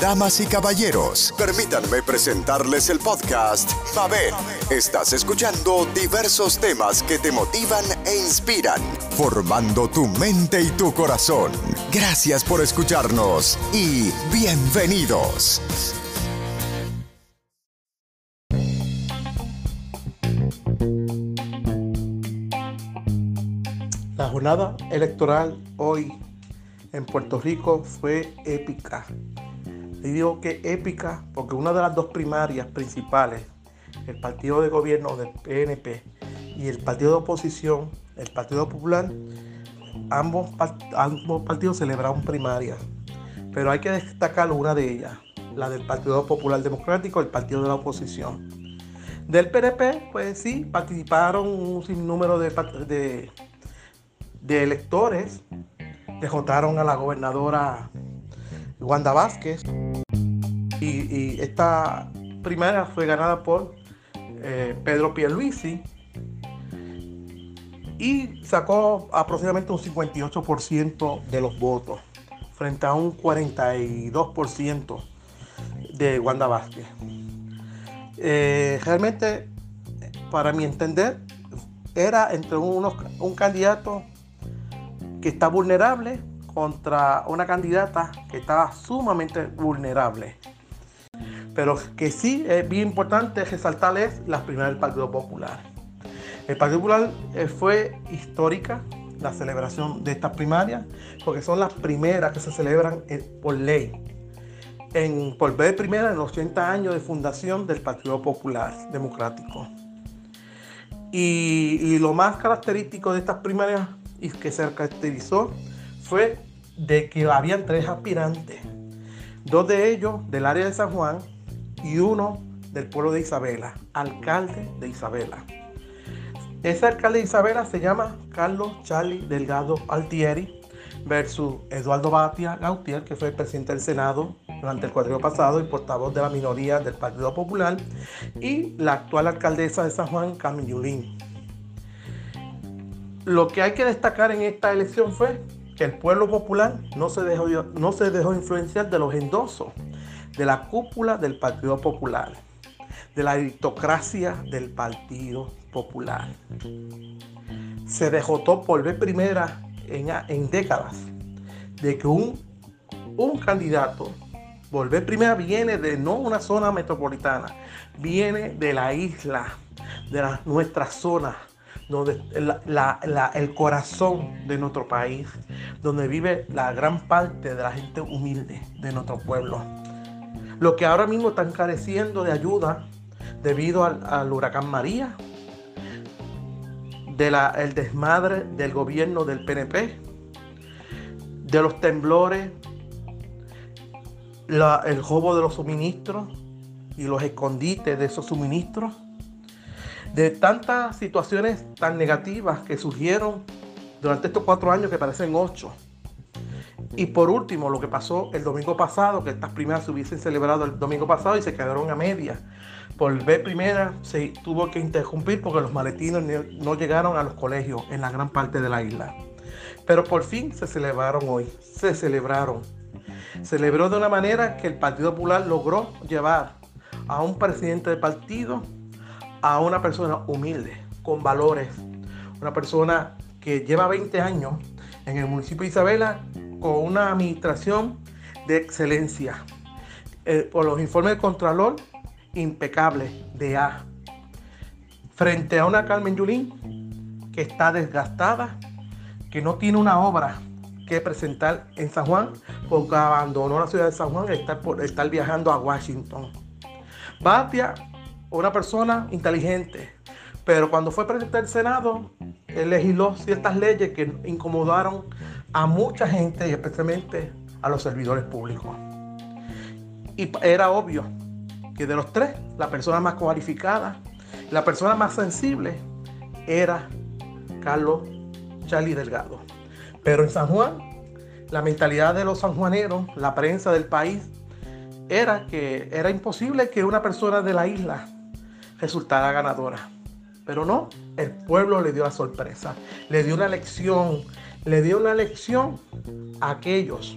Damas y caballeros, permítanme presentarles el podcast Mabel. Estás escuchando diversos temas que te motivan e inspiran, formando tu mente y tu corazón. Gracias por escucharnos y bienvenidos. La jornada electoral hoy en Puerto Rico fue épica. Y digo que épica porque una de las dos primarias principales, el partido de gobierno del PNP y el partido de oposición, el Partido Popular, ambos, ambos partidos celebraron primarias. Pero hay que destacar una de ellas, la del Partido Popular Democrático, el partido de la oposición. Del PNP, pues sí, participaron un sinnúmero de, de de electores a la gobernadora Wanda Vázquez y, esta primera fue ganada por eh, Pedro Pierluisi y sacó aproximadamente un 58% de los votos frente a un 42% de Wanda Vázquez. Eh, realmente, para mi entender, era entre unos, un candidato que está vulnerable contra una candidata que estaba sumamente vulnerable. Pero que sí es bien importante resaltar es la primera del Partido Popular. El Partido Popular eh, fue histórica la celebración de estas primarias porque son las primeras que se celebran por ley. En, por vez primera en los 80 años de fundación del Partido Popular Democrático. Y, y lo más característico de estas primarias y que se caracterizó fue de que habían tres aspirantes, dos de ellos del área de San Juan y uno del pueblo de Isabela, alcalde de Isabela. Ese alcalde de Isabela se llama Carlos Charlie Delgado Altieri versus Eduardo Batia Gautier, que fue el presidente del Senado durante el cuadrillo pasado y portavoz de la minoría del Partido Popular, y la actual alcaldesa de San Juan, Carmen Yulín. Lo que hay que destacar en esta elección fue que el pueblo popular no se dejó, no se dejó influenciar de los endosos de la cúpula del Partido Popular, de la aristocracia del Partido Popular. Se dejó por vez primera en, en, décadas de que un, un candidato volver primera viene de no una zona metropolitana, viene de la isla, de nuestra zona donde el corazón de nuestro país, donde vive la gran parte de la gente humilde de nuestro pueblo. Lo que ahora mismo están careciendo de ayuda debido al, huracán María, del desmadre del gobierno del PNP, de los temblores, el robo de los suministros y los escondites de esos suministros de tantas situaciones tan negativas que surgieron durante estos cuatro años que parecen ocho. Y por último, lo que pasó el domingo pasado, que estas primeras se hubiesen celebrado el domingo pasado y se quedaron a media. Por B primera se tuvo que interrumpir porque los maletines no llegaron a los colegios en la gran parte de la isla. Pero por fin se celebraron hoy, se celebraron. Celebró de una manera que el Partido Popular logró llevar a un presidente de partido a una persona humilde, con valores, una persona que lleva 20 años en el municipio de Isabela con una administración de excelencia. Eh, por los informes de Contralor, impecable, de A. Frente a una Carmen Yulín que está desgastada, que no tiene una obra que presentar en San Juan porque abandonó la ciudad de San Juan y está por estar viajando a Washington. Batia una persona inteligente, pero cuando fue presidente del Senado, él legisló ciertas leyes que incomodaron a mucha gente y especialmente a los servidores públicos. Y era obvio que de los tres, la persona más cualificada, la persona más sensible era Carlos Charlie Delgado. Pero en San Juan, la mentalidad de los sanjuaneros, la prensa del país, era que era imposible que una persona de la isla resultara ganadora. Pero no, el pueblo le dio la sorpresa, le dio una lección, le dio una lección a aquellos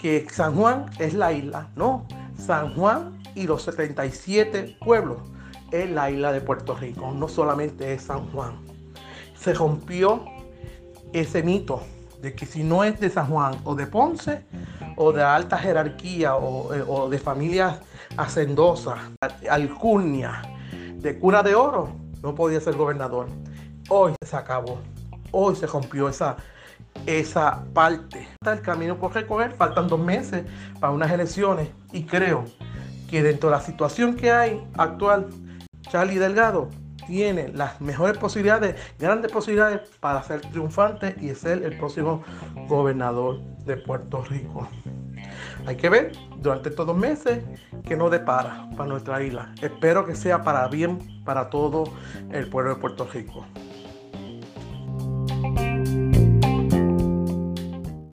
que San Juan es la isla. No, San Juan y los 77 pueblos es la isla de Puerto Rico, no solamente es San Juan. Se rompió ese mito de que si no es de San Juan o de Ponce o de alta jerarquía o, eh, de familias hacendosas, alcurnia, de cura de oro, no podía ser gobernador. Hoy se acabó, hoy se rompió esa, esa parte. Está el camino por recorrer, faltan dos meses para unas elecciones y creo que dentro de la situación que hay actual, Charlie Delgado tiene las mejores posibilidades, grandes posibilidades para ser triunfante y ser el próximo gobernador de Puerto Rico. Hay que ver durante estos dos meses que nos depara para nuestra isla. Espero que sea para bien para todo el pueblo de Puerto Rico.